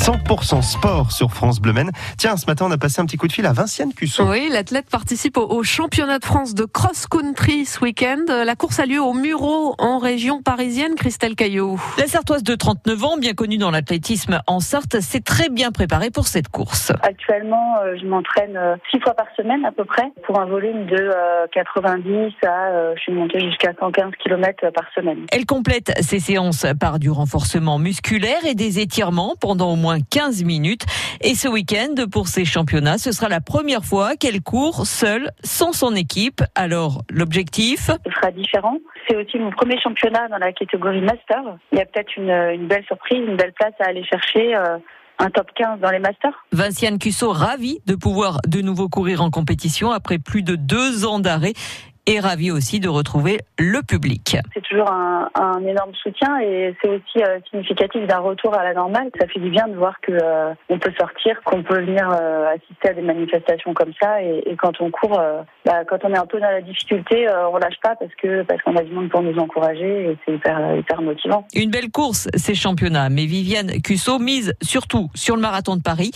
100% sport sur France Bleu Maine. Tiens, ce matin, on a passé un petit coup de fil à Vinciane Cusson. Oui, l'athlète participe au, championnat de France de cross-country ce week-end. La course a lieu au Muro, en région parisienne. Christelle Caillot. La Sartoise de 39 ans, bien connue dans l'athlétisme en Sarthe, s'est très bien préparée pour cette course. Actuellement, euh, je m'entraîne euh, six fois par semaine à peu près pour un volume de 90 euh, à, je suis montée jusqu'à 115 km par semaine. Elle complète ses séances par du renforcement musculaire et des étirements pendant au moins 15 minutes. Et ce week-end, pour ces championnats, ce sera la première fois qu'elle court seule, sans son équipe. Alors, l'objectif? Ce sera différent. C'est aussi mon premier championnat dans la catégorie master. Il y a peut-être une, belle surprise, une belle place à aller chercher. Euh, un top 15 dans les masters. Vinciane Cusso, ravie de pouvoir de nouveau courir en compétition après plus de deux ans d'arrêt et ravi aussi de retrouver le public. C'est toujours un, un, énorme soutien et c'est aussi euh, significatif d'un retour à la normale. Ça fait du bien de voir que euh, on peut sortir, qu'on peut venir euh, assister à des manifestations comme ça et, et quand on court, bah, quand on est un peu dans la difficulté, on lâche pas parce que parce qu'on a du monde pour nous encourager et c'est hyper hyper motivant. Une belle course ces championnats, mais Viviane Cusso mise surtout sur le marathon de Paris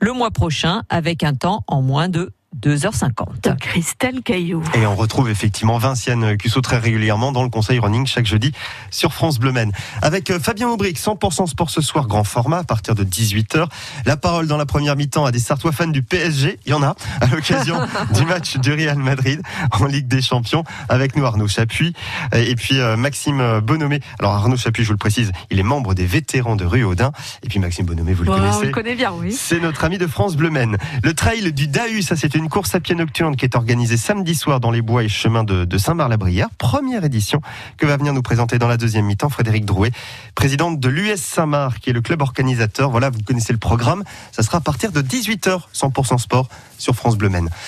le mois prochain avec un temps en moins de 2h50. Christelle Caillou. Et on retrouve effectivement Vinciane Cusso très régulièrement dans le conseil running chaque jeudi sur France Bleu Maine. Avec euh, Fabien Aubric, 100% sport ce soir, grand format à partir de 18h. La parole dans la première mi-temps à des Sartois fans du PSG. Il y en a à l'occasion du match du Real Madrid en Ligue des Champions avec nous Arnaud Chapuis et puis euh, Maxime Bonomé. Alors Arnaud Chapuis, je vous le précise, il est membre des vétérans de Rue Audin. Et puis Maxime Bonomé, vous le connaissez. On le connaît bien, oui. C'est notre ami de France Bleu Maine. Le trail du Dahu, ça c'était une course à pied nocturne qui est organisée samedi soir dans les bois et chemins de, Saint-Marc-la-Brière. Première édition que va venir nous présenter dans la deuxième mi-temps Frédéric Drouet, présidente de l'US Saint-Marc, qui est le club organisateur. Voilà, vous connaissez le programme. Ça sera à partir de 18h, 100% sport sur France Bleu Maine.